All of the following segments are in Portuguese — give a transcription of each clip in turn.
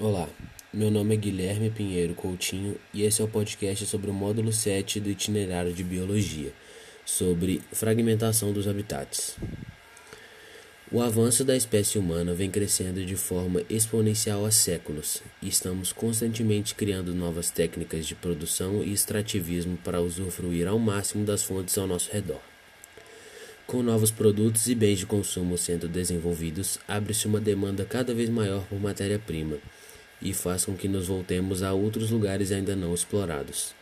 Olá, meu nome é Guilherme Pinheiro Coutinho e esse é o podcast sobre o módulo 7 do itinerário de Biologia, sobre fragmentação dos habitats. O avanço da espécie humana vem crescendo de forma exponencial há séculos e estamos constantemente criando novas técnicas de produção e extrativismo para usufruir ao máximo das fontes ao nosso redor. Com novos produtos e bens de consumo sendo desenvolvidos, abre-se uma demanda cada vez maior por matéria-prima e faz com que nos voltemos a outros lugares ainda não explorados.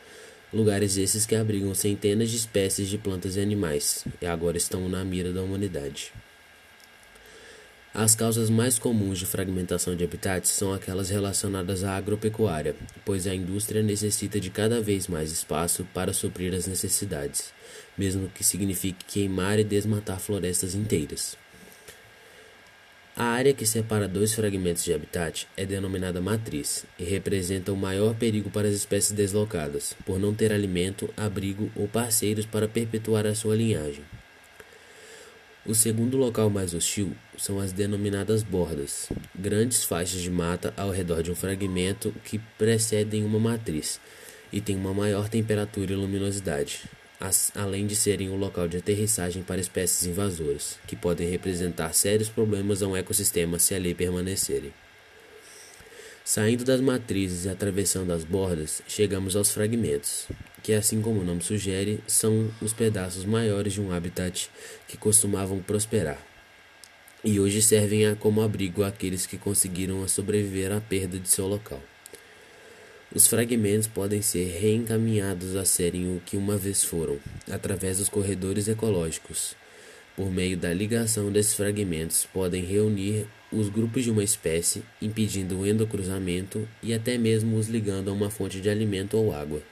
Lugares esses que abrigam centenas de espécies de plantas e animais e agora estão na mira da humanidade. As causas mais comuns de fragmentação de habitats são aquelas relacionadas à agropecuária, pois a indústria necessita de cada vez mais espaço para suprir as necessidades, mesmo que signifique queimar e desmatar florestas inteiras. A área que separa dois fragmentos de habitat é denominada matriz e representa o maior perigo para as espécies deslocadas, por não ter alimento, abrigo ou parceiros para perpetuar a sua linhagem. O segundo local mais hostil são as denominadas bordas, grandes faixas de mata ao redor de um fragmento que precedem uma matriz e têm uma maior temperatura e luminosidade além de serem o local de aterrissagem para espécies invasoras, que podem representar sérios problemas a um ecossistema se ali permanecerem. Saindo das matrizes e atravessando as bordas, chegamos aos fragmentos, que, assim como o nome sugere, são os pedaços maiores de um habitat que costumavam prosperar, e hoje servem como abrigo àqueles que conseguiram sobreviver à perda de seu local. Os fragmentos podem ser reencaminhados a serem o que uma vez foram, através dos corredores ecológicos. Por meio da ligação desses fragmentos, podem reunir os grupos de uma espécie, impedindo o endocruzamento e até mesmo os ligando a uma fonte de alimento ou água.